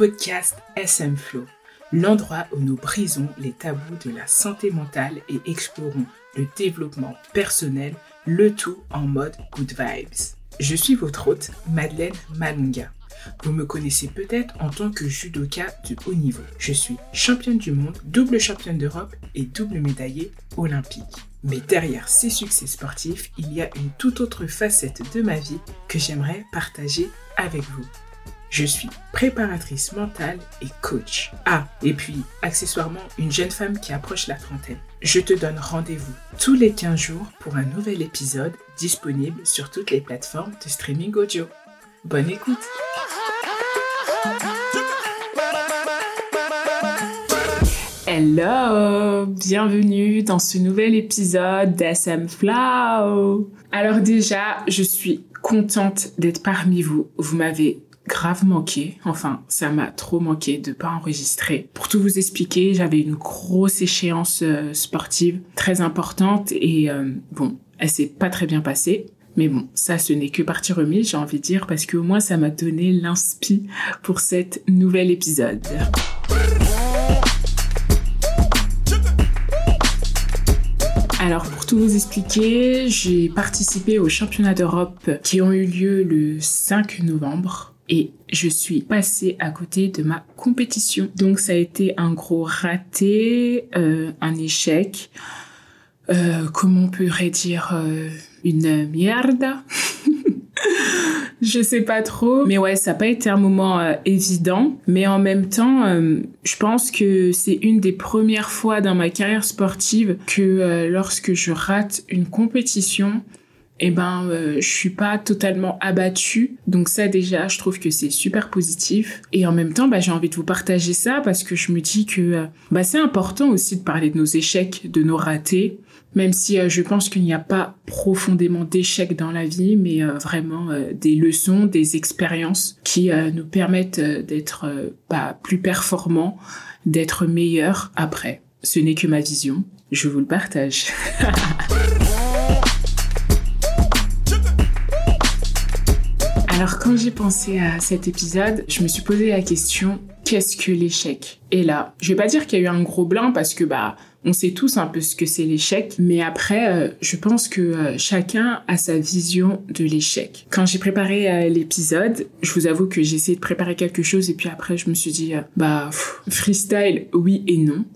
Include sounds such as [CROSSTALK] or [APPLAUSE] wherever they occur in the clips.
podcast SM Flow, l'endroit où nous brisons les tabous de la santé mentale et explorons le développement personnel, le tout en mode good vibes. Je suis votre hôte, Madeleine Malunga. Vous me connaissez peut-être en tant que judoka de haut niveau. Je suis championne du monde, double championne d'Europe et double médaillée olympique. Mais derrière ces succès sportifs, il y a une toute autre facette de ma vie que j'aimerais partager avec vous. Je suis préparatrice mentale et coach. Ah, et puis, accessoirement, une jeune femme qui approche la trentaine. Je te donne rendez-vous tous les 15 jours pour un nouvel épisode disponible sur toutes les plateformes de streaming audio. Bonne écoute Hello, bienvenue dans ce nouvel épisode d'SM Flow. Alors déjà, je suis contente d'être parmi vous. Vous m'avez grave manqué. Enfin, ça m'a trop manqué de pas enregistrer. Pour tout vous expliquer, j'avais une grosse échéance euh, sportive très importante et euh, bon, elle s'est pas très bien passée. Mais bon, ça, ce n'est que partie remise, j'ai envie de dire, parce que au moins, ça m'a donné l'inspi pour cet nouvel épisode. Alors pour tout vous expliquer, j'ai participé aux championnats d'Europe qui ont eu lieu le 5 novembre et je suis passée à côté de ma compétition. Donc ça a été un gros raté, euh, un échec, euh, comment on pourrait dire euh, une merde? [LAUGHS] Je sais pas trop. Mais ouais, ça n'a pas été un moment évident. Mais en même temps, je pense que c'est une des premières fois dans ma carrière sportive que lorsque je rate une compétition, eh ben, je suis pas totalement abattue. Donc ça déjà, je trouve que c'est super positif. Et en même temps, bah, j'ai envie de vous partager ça parce que je me dis que bah, c'est important aussi de parler de nos échecs, de nos ratés même si euh, je pense qu'il n'y a pas profondément d'échecs dans la vie, mais euh, vraiment euh, des leçons, des expériences qui nous permettent d'être bah, plus performants, d'être meilleurs après. Ce n'est que ma vision, je vous le partage. [LAUGHS] Alors quand j'ai pensé à cet épisode, je me suis posé la question qu'est-ce que l'échec? Et là, je vais pas dire qu'il y a eu un gros blanc parce que bah on sait tous un peu ce que c'est l'échec, mais après, euh, je pense que euh, chacun a sa vision de l'échec. Quand j'ai préparé euh, l'épisode, je vous avoue que j'ai essayé de préparer quelque chose et puis après, je me suis dit, bah, freestyle, oui et non.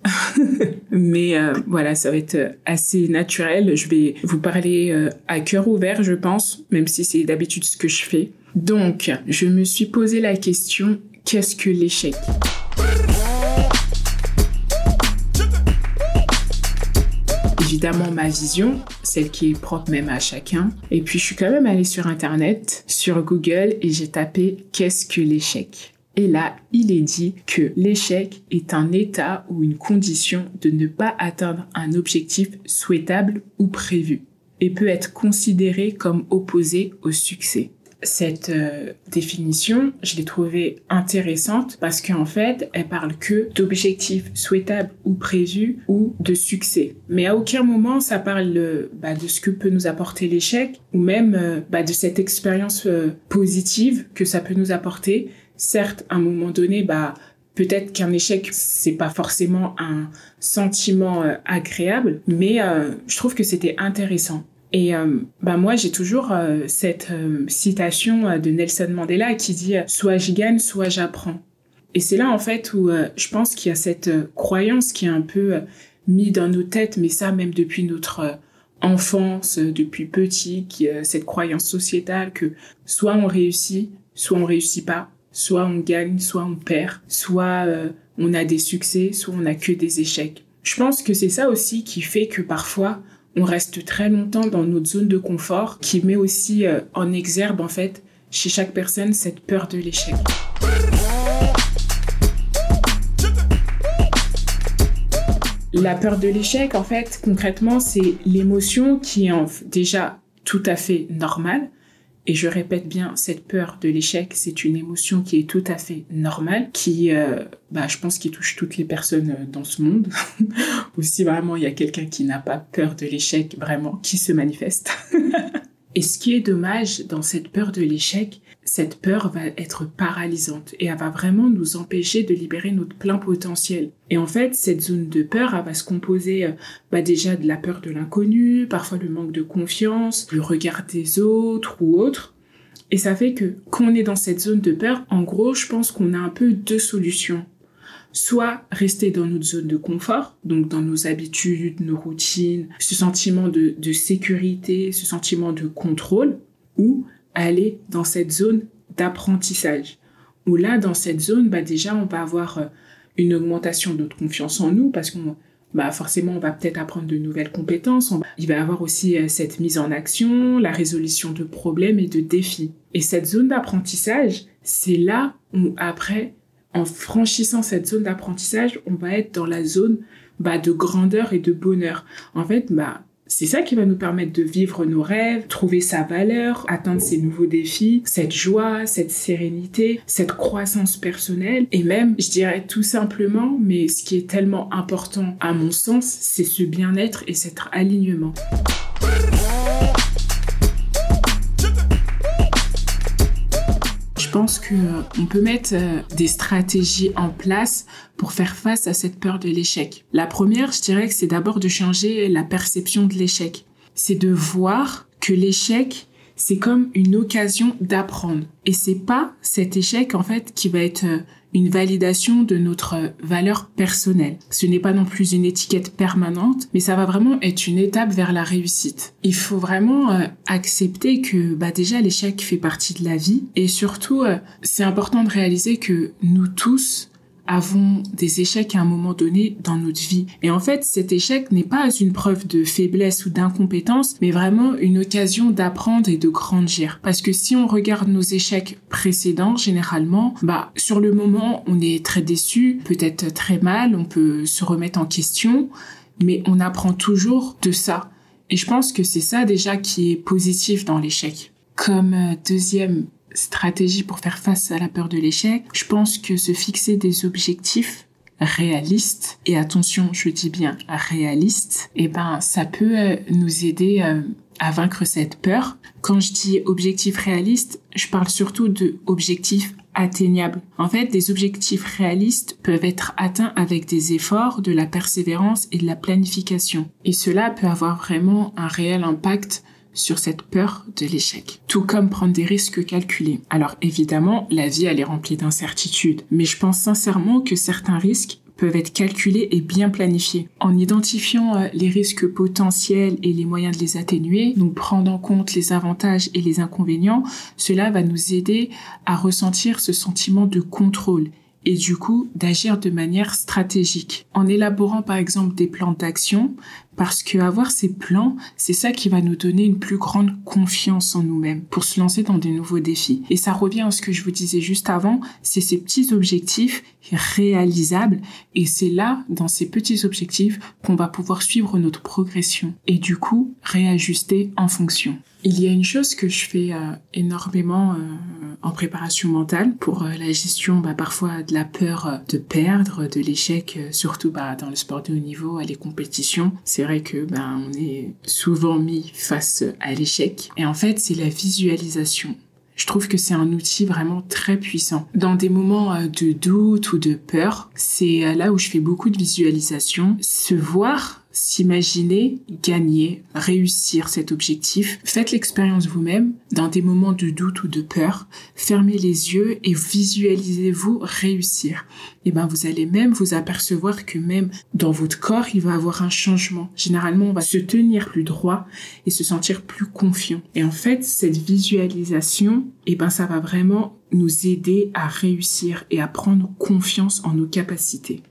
[LAUGHS] mais voilà, ça va être assez naturel. Je vais vous parler à cœur ouvert, je pense, même si c'est d'habitude ce que je fais. Donc, je me suis posé la question, qu'est-ce que l'échec? Évidemment ma vision, celle qui est propre même à chacun. Et puis je suis quand même allée sur Internet, sur Google, et j'ai tapé qu'est-ce que l'échec? Et là, il est dit que l'échec est un état ou une condition de ne pas atteindre un objectif souhaitable ou prévu et peut être considéré comme opposé au succès cette euh, définition, je l'ai trouvée intéressante parce qu'en fait, elle parle que d'objectifs souhaitables ou prévus ou de succès. Mais à aucun moment, ça parle euh, bah, de ce que peut nous apporter l'échec ou même euh, bah, de cette expérience positive que ça peut nous apporter. Certes, à un moment donné, bah, peut-être qu'un échec c'est pas forcément un sentiment agréable mais je trouve que c'était intéressant et euh, bah moi, j'ai toujours euh, cette euh, citation de Nelson Mandela qui dit soit j'y gagne, soit j'apprends. Et c'est là en fait où je pense qu'il y a cette croyance qui est un peu mise dans nos têtes, mais ça même depuis notre enfance, depuis petit, qui, cette croyance sociétale que soit on réussit, soit on réussit pas, soit on gagne, soit on perd, soit on a des succès, soit on a que des échecs. Je pense que c'est ça aussi qui fait que parfois on reste très longtemps dans notre zone de confort qui met aussi euh, en exergue en fait chez chaque personne cette peur de l'échec. La peur de l'échec, en fait, concrètement, c'est l'émotion qui est déjà tout à fait normale, et je répète bien, cette peur de l'échec, c'est une émotion qui est tout à fait normale, qui, euh, bah, je pense, qui touche toutes les personnes euh, dans ce monde. [LAUGHS] Ou si vraiment il y a quelqu'un qui n'a pas peur de l'échec, vraiment, qui se manifeste. [LAUGHS] Et ce qui est dommage dans cette peur de l'échec, cette peur va être paralysante et elle va vraiment nous empêcher de libérer notre plein potentiel. Et en fait, cette zone de peur, elle va se composer euh, bah déjà de la peur de l'inconnu, parfois le manque de confiance, le regard des autres ou autres. Et ça fait que quand on est dans cette zone de peur, en gros, je pense qu'on a un peu deux solutions. Soit rester dans notre zone de confort, donc dans nos habitudes, nos routines, ce sentiment de, sécurité, ce sentiment de contrôle, ou aller dans cette zone d'apprentissage. Où là, dans cette zone, bah déjà, on va avoir euh, une augmentation de notre confiance en nous parce qu'on bah forcément on va peut-être apprendre de nouvelles compétences. Il va y avoir aussi euh, cette mise en action, la résolution de problèmes et de défis. Et cette zone d'apprentissage, c'est là où après, en franchissant cette zone d'apprentissage, on va être dans la zone bah, de grandeur et de bonheur. En fait, bah c'est ça qui va nous permettre de vivre nos rêves, trouver sa valeur, atteindre ces nouveaux défis, cette joie, cette sérénité, cette croissance personnelle et même, je dirais tout simplement, mais ce qui est tellement important à mon sens, c'est ce bien-être et cet alignement. Pense qu'on euh, peut mettre euh, des stratégies en place pour faire face à cette peur de l'échec. La première, je dirais que c'est d'abord de changer la perception de l'échec. C'est de voir que l'échec, c'est comme une occasion d'apprendre. Et c'est pas cet échec, en fait, qui va être euh, une validation de notre valeur personnelle. Ce n'est pas non plus une étiquette permanente, mais ça va vraiment être une étape vers la réussite. Il faut vraiment euh, accepter que bah déjà l'échec fait partie de la vie et surtout euh, c'est important de réaliser que nous tous avons des échecs à un moment donné dans notre vie. Et en fait, cet échec n'est pas une preuve de faiblesse ou d'incompétence, mais vraiment une occasion d'apprendre et de grandir. Parce que si on regarde nos échecs précédents, généralement, bah, sur le moment, on est très déçu, peut-être très mal, on peut se remettre en question, mais on apprend toujours de ça. Et je pense que c'est ça déjà qui est positif dans l'échec. Comme euh, deuxième stratégie pour faire face à la peur de l'échec, je pense que se fixer des objectifs réalistes, et attention, je dis bien réalistes, eh ben, ça peut euh, nous aider euh, à vaincre cette peur. Quand je dis objectifs réalistes, je parle surtout de objectifs atteignables. En fait, des objectifs réalistes peuvent être atteints avec des efforts, de la persévérance et de la planification. Et cela peut avoir vraiment un réel impact sur cette peur de l'échec. Tout comme prendre des risques calculés. Alors évidemment, la vie elle est remplie d'incertitudes, mais je pense sincèrement que certains risques peuvent être calculés et bien planifiés. En identifiant euh, les risques potentiels et les moyens de les atténuer, donc prendre en compte les avantages et les inconvénients, cela va nous aider à ressentir ce sentiment de contrôle et du coup d'agir de manière stratégique en élaborant par exemple des plans d'action parce que avoir ces plans, c'est ça qui va nous donner une plus grande confiance en nous-mêmes pour se lancer dans des nouveaux défis. Et ça revient à ce que je vous disais juste avant, c'est ces petits objectifs réalisables et c'est là, dans ces petits objectifs, qu'on va pouvoir suivre notre progression et du coup réajuster en fonction. Il y a une chose que je fais euh, énormément euh, en préparation mentale pour euh, la gestion bah, parfois de la peur de perdre, de l'échec, surtout bah, dans le sport de haut niveau, à les compétitions. C'est vrai que ben on est souvent mis face à l'échec. Et en fait, c'est la visualisation. Je trouve que c'est un outil vraiment très puissant. Dans des moments euh, de doute ou de peur, c'est euh, là où je fais beaucoup de visualisation. Se voir s'imaginer gagner, réussir cet objectif. Faites l'expérience vous-même dans des moments de doute ou de peur. Fermez les yeux et visualisez-vous réussir. Et ben vous allez même vous apercevoir que même dans votre corps, il va avoir un changement. Généralement, on va se tenir plus droit et se sentir plus confiant. Et en fait, cette visualisation, et ben ça va vraiment nous aider à réussir et à prendre confiance en nos capacités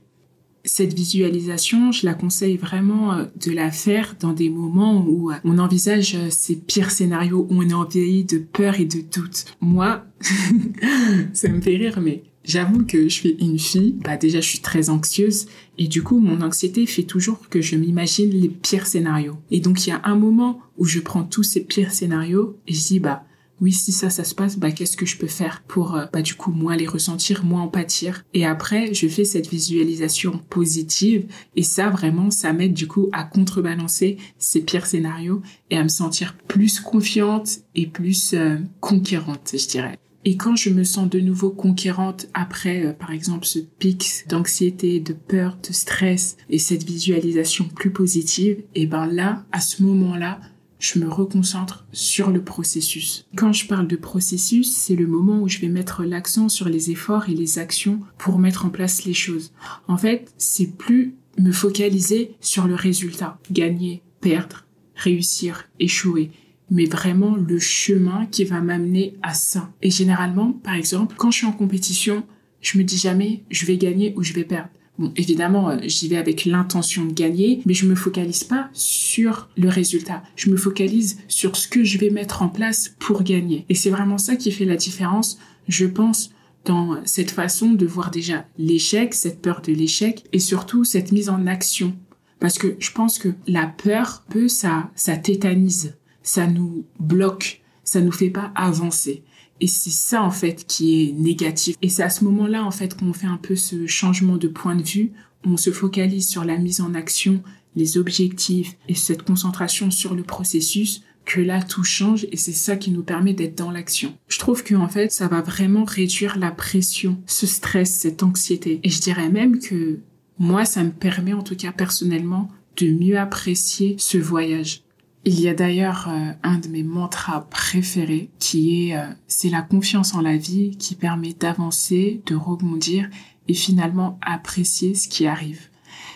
cette visualisation, je la conseille vraiment euh, de la faire dans des moments où euh, on envisage euh, ces pires scénarios, où on est envahi de peur et de doute. Moi, [LAUGHS] ça me fait rire, mais j'avoue que je suis une fille. Bah déjà, je suis très anxieuse et du coup, mon anxiété fait toujours que je m'imagine les pires scénarios. Et donc, il y a un moment où je prends tous ces pires scénarios et je dis bah oui, si ça, ça se passe, bah, qu'est-ce que je peux faire pour, euh, bah, du coup, moins les ressentir, moins en pâtir? Et après, je fais cette visualisation positive. Et ça, vraiment, ça m'aide, du coup, à contrebalancer ces pires scénarios et à me sentir plus confiante et plus euh, conquérante, je dirais. Et quand je me sens de nouveau conquérante après, euh, par exemple, ce pic d'anxiété, de peur, de stress et cette visualisation plus positive, et ben là, à ce moment-là, je me reconcentre sur le processus. Quand je parle de processus, c'est le moment où je vais mettre l'accent sur les efforts et les actions pour mettre en place les choses. En fait, c'est plus me focaliser sur le résultat, gagner, perdre, réussir, échouer mais vraiment le chemin qui va m'amener à ça. Et généralement, par exemple, quand je suis en compétition, je me dis jamais je vais gagner ou je vais perdre. Bon, évidemment, euh, j'y vais avec l'intention de gagner, mais je me focalise pas sur le résultat. Je me focalise sur ce que je vais mettre en place pour gagner. Et c'est vraiment ça qui fait la différence, je pense, dans cette façon de voir déjà l'échec, cette peur de l'échec, et surtout cette mise en action. Parce que je pense que la peur, peu, ça, ça tétanise, ça nous bloque, ça nous fait pas avancer. Et c'est ça, en fait, qui est négatif. Et c'est à ce moment-là, en fait, qu'on fait un peu ce changement de point de vue. On se focalise sur la mise en action, les objectifs et cette concentration sur le processus que là tout change et c'est ça qui nous permet d'être dans l'action. Je trouve que en fait ça va vraiment réduire la pression, ce stress, cette anxiété et je dirais même que moi ça me permet en tout cas personnellement de mieux apprécier ce voyage. Il y a d'ailleurs euh, un de mes mantras préférés qui est euh, c'est la confiance en la vie qui permet d'avancer, de rebondir et finalement apprécier ce qui arrive.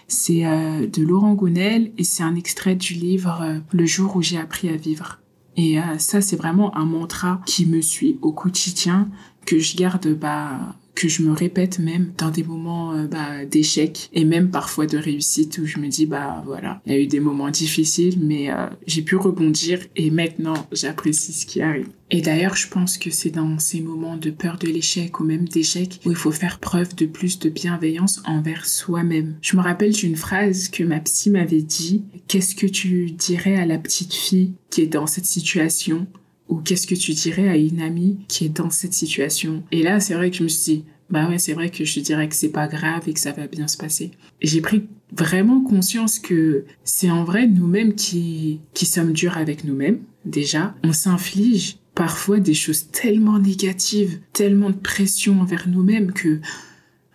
C'est euh, de Laurent Gounel et c'est un extrait du livre Le jour où j'ai appris à vivre. Et ça c'est vraiment un mantra qui me suit au quotidien que je garde bah que je me répète même dans des moments euh, bah, d'échec et même parfois de réussite où je me dis bah voilà il y a eu des moments difficiles mais euh, j'ai pu rebondir et maintenant j'apprécie ce qui arrive. Et d'ailleurs je pense que c'est dans ces moments de peur de l'échec ou même d'échec où il faut faire preuve de plus de bienveillance envers soi-même. Je me rappelle d'une phrase que ma psy m'avait dit qu'est-ce que tu dirais à la petite fille qui est dans cette situation? Ou qu'est-ce que tu dirais à une amie qui est dans cette situation? Et là, c'est vrai que je me suis dit, bah ouais, c'est vrai que je dirais que c'est pas grave et que ça va bien se passer. J'ai pris vraiment conscience que c'est en vrai nous-mêmes qui, qui sommes durs avec nous-mêmes, déjà. On s'inflige parfois des choses tellement négatives, tellement de pression envers nous-mêmes que,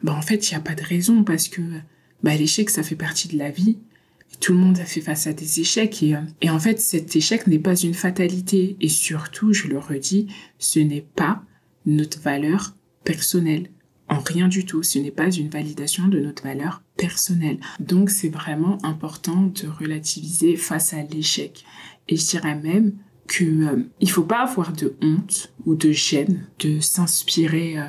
bah en fait, il n'y a pas de raison parce que, bah l'échec, ça fait partie de la vie tout le monde a fait face à des échecs et, euh, et en fait cet échec n'est pas une fatalité et surtout, je le redis, ce n'est pas notre valeur personnelle. En rien du tout, ce n'est pas une validation de notre valeur personnelle. Donc c'est vraiment important de relativiser face à l'échec. Et je dirais même que euh, il faut pas avoir de honte ou de gêne de s'inspirer euh,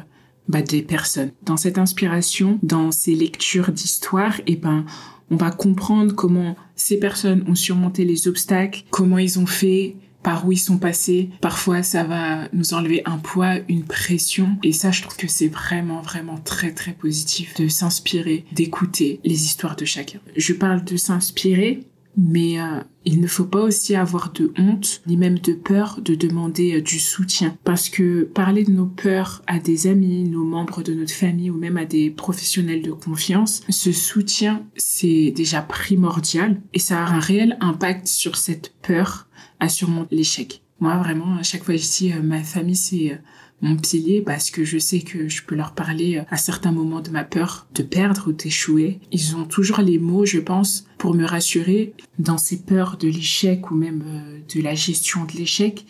bah, des personnes. Dans cette inspiration, dans ces lectures d'histoire, et eh ben on va comprendre comment ces personnes ont surmonté les obstacles, comment ils ont fait, par où ils sont passés. Parfois, ça va nous enlever un poids, une pression. Et ça, je trouve que c'est vraiment, vraiment très, très positif de s'inspirer, d'écouter les histoires de chacun. Je parle de s'inspirer mais euh, il ne faut pas aussi avoir de honte ni même de peur de demander euh, du soutien parce que parler de nos peurs à des amis, nos membres de notre famille ou même à des professionnels de confiance, ce soutien c'est déjà primordial et ça a un réel impact sur cette peur à surmonter l'échec. Moi vraiment à chaque fois ici euh, ma famille c'est mon pilier parce que je sais que je peux leur parler à certains moments de ma peur de perdre ou d'échouer. Ils ont toujours les mots, je pense, pour me rassurer dans ces peurs de l'échec ou même euh, de la gestion de l'échec.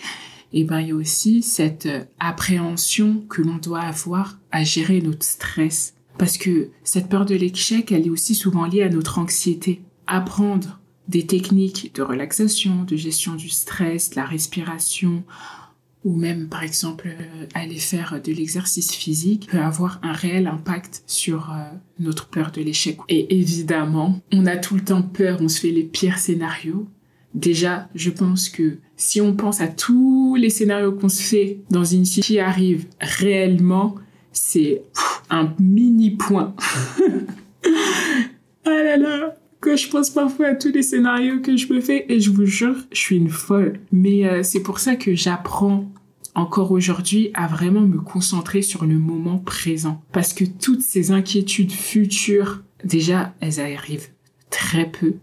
Et ben il y a aussi cette euh, appréhension que l'on doit avoir à gérer notre stress parce que cette peur de l'échec, elle est aussi souvent liée à notre anxiété. Apprendre des techniques de relaxation, de gestion du stress, la respiration, ou même par exemple euh, aller faire de l'exercice physique peut avoir un réel impact sur euh, notre peur de l'échec. Et évidemment, on a tout le temps peur, on se fait les pires scénarios. Déjà, je pense que si on pense à tous les scénarios qu'on se fait dans une situation qui arrive réellement, c'est un mini point. [LAUGHS] ah là là que je pense parfois à tous les scénarios que je me fais et je vous jure, je suis une folle. Mais euh, c'est pour ça que j'apprends encore aujourd'hui à vraiment me concentrer sur le moment présent. Parce que toutes ces inquiétudes futures, déjà, elles arrivent très peu.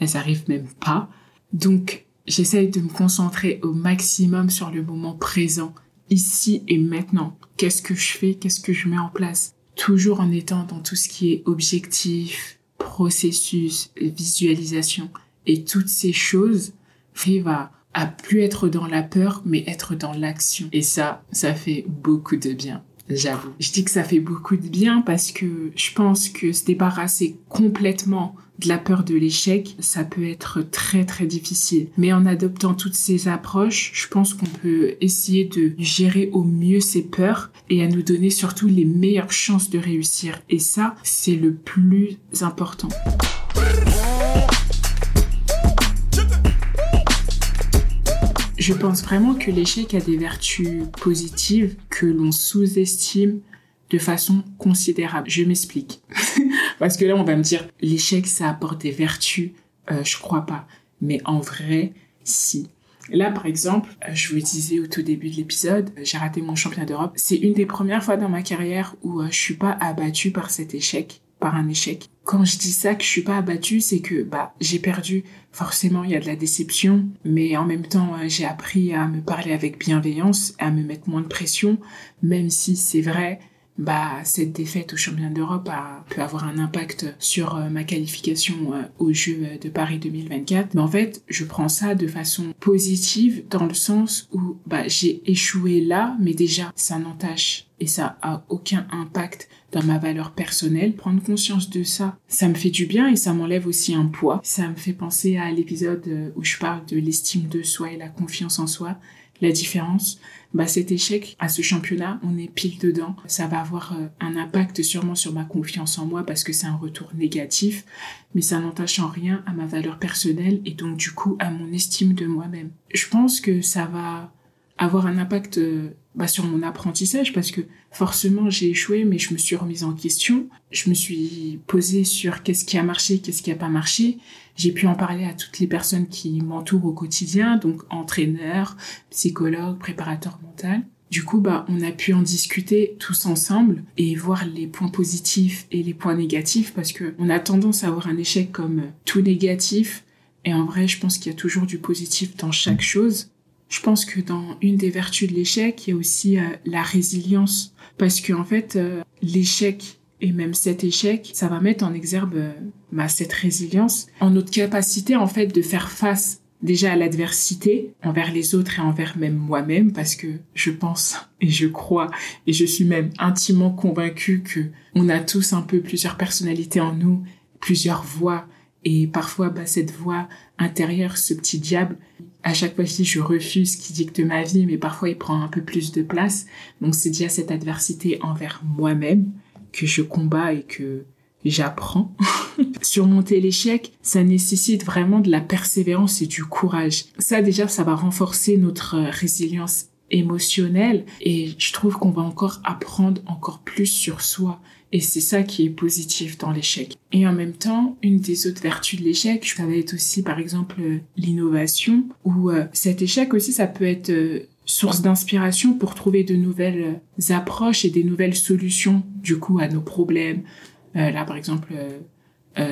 Elles arrivent même pas. Donc, j'essaye de me concentrer au maximum sur le moment présent, ici et maintenant. Qu'est-ce que je fais? Qu'est-ce que je mets en place? Toujours en étant dans tout ce qui est objectif, processus, visualisation et toutes ces choses arrivent à à plus être dans la peur, mais être dans l'action. Et ça, ça fait beaucoup de bien. J'avoue. Je dis que ça fait beaucoup de bien parce que je pense que se débarrasser complètement de la peur de l'échec, ça peut être très très difficile. Mais en adoptant toutes ces approches, je pense qu'on peut essayer de gérer au mieux ces peurs et à nous donner surtout les meilleures chances de réussir. Et ça, c'est le plus important. Je pense vraiment que l'échec a des vertus positives que l'on sous-estime de façon considérable. Je m'explique. Parce que là, on va me dire, l'échec, ça apporte des vertus. Euh, je crois pas. Mais en vrai, si. Là, par exemple, euh, je vous disais au tout début de l'épisode, euh, j'ai raté mon championnat d'Europe. C'est une des premières fois dans ma carrière où je suis pas abattue par cet échec par un échec. Quand je dis ça, que je suis pas abattue, c'est que bah j'ai perdu. Forcément, il y a de la déception, mais en même temps, j'ai appris à me parler avec bienveillance, à me mettre moins de pression, même si c'est vrai, bah cette défaite au championnat d'Europe a peut avoir un impact sur euh, ma qualification euh, aux Jeux de Paris 2024 mais en fait je prends ça de façon positive dans le sens où bah j'ai échoué là mais déjà ça n'entache et ça a aucun impact dans ma valeur personnelle. Prendre conscience de ça, ça me fait du bien et ça m'enlève aussi un poids. Ça me fait penser à l'épisode euh, où je parle de l'estime de soi et la confiance en soi. La différence, bah cet échec à ce championnat, on est pile dedans. Ça va avoir euh, un impact sûrement sur ma confiance en moi parce que c'est un retour négatif, mais ça n'entache en rien à ma valeur personnelle et donc du coup à mon estime de moi-même. Je pense que ça va avoir un impact euh, bah, sur mon apprentissage parce que forcément j'ai échoué mais je me suis remise en question. Je me suis posée sur qu'est-ce qui a marché qu'est-ce qui a pas marché. J'ai pu en parler à toutes les personnes qui m'entourent au quotidien donc entraîneur psychologue préparateur mental du coup, bah, on a pu en discuter tous ensemble et voir les points positifs et les points négatifs parce que on a tendance à avoir un échec comme tout négatif. Et en vrai, je pense qu'il y a toujours du positif dans chaque chose. Je pense que dans une des vertus de l'échec, il y a aussi euh, la résilience. Parce que en fait, euh, l'échec et même cet échec, ça va mettre en exergue euh, bah, cette résilience en notre capacité en fait de faire face déjà à l'adversité envers les autres et envers même moi-même parce que je pense et je crois et je suis même intimement convaincue que on a tous un peu plusieurs personnalités en nous, plusieurs voix et parfois bah, cette voix intérieure, ce petit diable, à chaque fois, je dis je refuse qui dicte ma vie, mais parfois il prend un peu plus de place. Donc c'est déjà cette adversité envers moi-même que je combats et que j'apprends. [LAUGHS] Surmonter l'échec, ça nécessite vraiment de la persévérance et du courage. Ça déjà, ça va renforcer notre résilience émotionnelle et je trouve qu'on va encore apprendre encore plus sur soi et c'est ça qui est positif dans l'échec. Et en même temps, une des autres vertus de l'échec, ça va être aussi par exemple l'innovation, ou euh, cet échec aussi, ça peut être euh, source d'inspiration pour trouver de nouvelles approches et des nouvelles solutions du coup à nos problèmes. Euh, là par exemple, euh,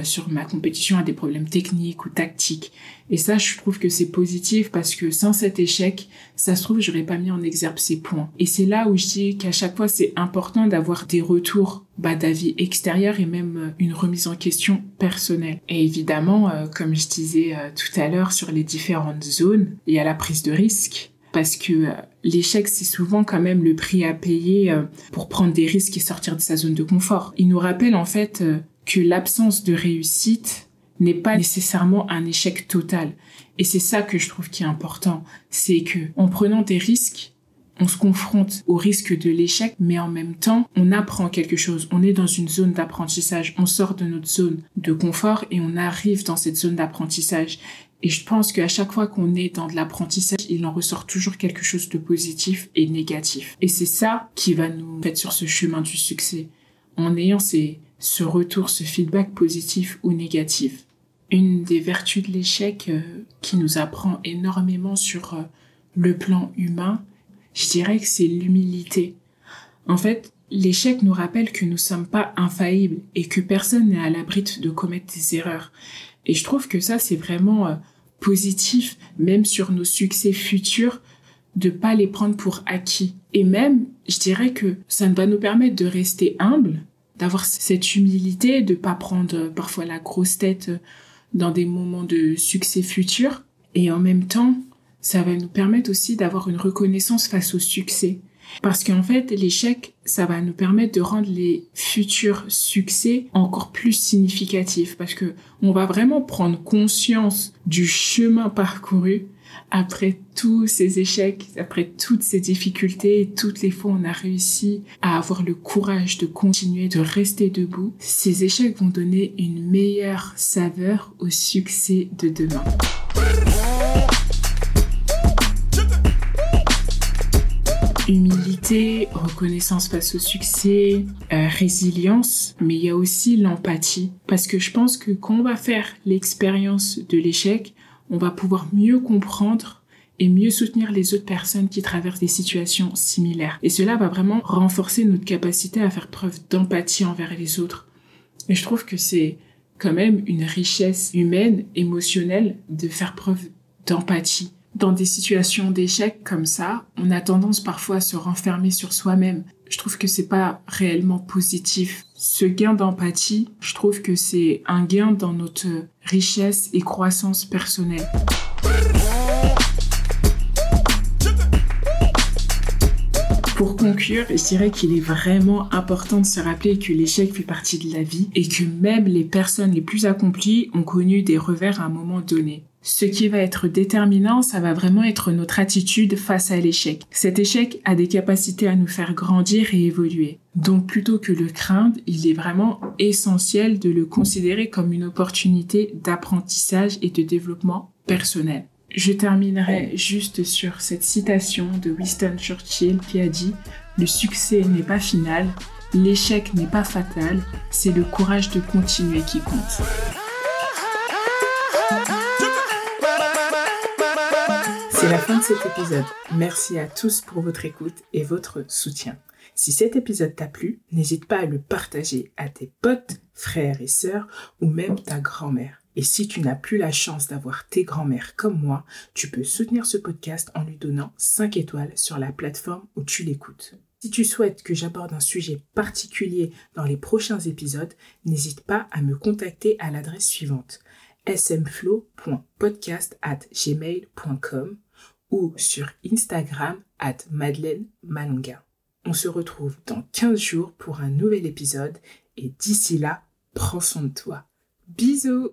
sur ma compétition à des problèmes techniques ou tactiques. Et ça, je trouve que c'est positif parce que sans cet échec, ça se trouve, j'aurais pas mis en exergue ces points. Et c'est là où je dis qu'à chaque fois, c'est important d'avoir des retours bah, d'avis extérieurs et même euh, une remise en question personnelle. Et évidemment, euh, comme je disais tout à l'heure sur les différentes zones, il y a la prise de risque parce que l'échec, c'est souvent quand même le prix à payer pour prendre des risques et sortir de sa zone de confort. Il nous rappelle en fait que l'absence de réussite n'est pas nécessairement un échec total. Et c'est ça que je trouve qui est important. C'est que, en prenant des risques, on se confronte au risque de l'échec, mais en même temps, on apprend quelque chose. On est dans une zone d'apprentissage. On sort de notre zone de confort et on arrive dans cette zone d'apprentissage. Et je pense qu'à chaque fois qu'on est dans de l'apprentissage, il en ressort toujours quelque chose de positif et négatif. Et c'est ça qui va nous mettre sur ce chemin du succès. En ayant ces, ce retour, ce feedback positif ou négatif. Une des vertus de l'échec euh, qui nous apprend énormément sur euh, le plan humain, je dirais que c'est l'humilité. En fait, l'échec nous rappelle que nous sommes pas infaillibles et que personne n'est à l'abri de commettre des erreurs. Et je trouve que ça, c'est vraiment euh, positif, même sur nos succès futurs, de pas les prendre pour acquis. Et même, je dirais que ça va nous permettre de rester humbles, d'avoir cette humilité, de pas prendre euh, parfois la grosse tête euh, dans des moments de succès futurs. Et en même temps, ça va nous permettre aussi d'avoir une reconnaissance face au succès. Parce qu'en fait, l'échec, ça va nous permettre de rendre les futurs succès encore plus significatifs parce que on va vraiment prendre conscience du chemin parcouru après tous ces échecs, après toutes ces difficultés, toutes les fois où on a réussi à avoir le courage de continuer, de rester debout, ces échecs vont donner une meilleure saveur au succès de demain. humilité, reconnaissance face au succès, euh, résilience, mais il y a aussi l'empathie. Parce que je pense que quand on va faire l'expérience de l'échec, on va pouvoir mieux comprendre et mieux soutenir les autres personnes qui traversent des situations similaires. Et cela va vraiment renforcer notre capacité à faire preuve d'empathie envers les autres. Et je trouve que c'est quand même une richesse humaine, émotionnelle, de faire preuve d'empathie dans des situations d'échec comme ça, on a tendance parfois à se renfermer sur soi-même. Je trouve que c'est pas réellement positif. Ce gain d'empathie, je trouve que c'est un gain dans notre richesse et croissance personnelle. Pour conclure, je dirais qu'il est vraiment important de se rappeler que l'échec fait partie de la vie et que même les personnes les plus accomplies ont connu des revers à un moment donné. Ce qui va être déterminant, ça va vraiment être notre attitude face à l'échec. Cet échec a des capacités à nous faire grandir et évoluer. Donc plutôt que le craindre, il est vraiment essentiel de le considérer comme une opportunité d'apprentissage et de développement personnel. Je terminerai juste sur cette citation de Winston Churchill qui a dit ⁇ Le succès n'est pas final, l'échec n'est pas fatal, c'est le courage de continuer qui compte. C'est la fin de cet épisode. Merci à tous pour votre écoute et votre soutien. Si cet épisode t'a plu, n'hésite pas à le partager à tes potes, frères et sœurs ou même ta grand-mère. Et si tu n'as plus la chance d'avoir tes grand-mères comme moi, tu peux soutenir ce podcast en lui donnant 5 étoiles sur la plateforme où tu l'écoutes. Si tu souhaites que j'aborde un sujet particulier dans les prochains épisodes, n'hésite pas à me contacter à l'adresse suivante smflow.podcast@gmail.com ou sur Instagram at Madeleine Malonga. On se retrouve dans 15 jours pour un nouvel épisode et d'ici là, prends soin de toi. Bisous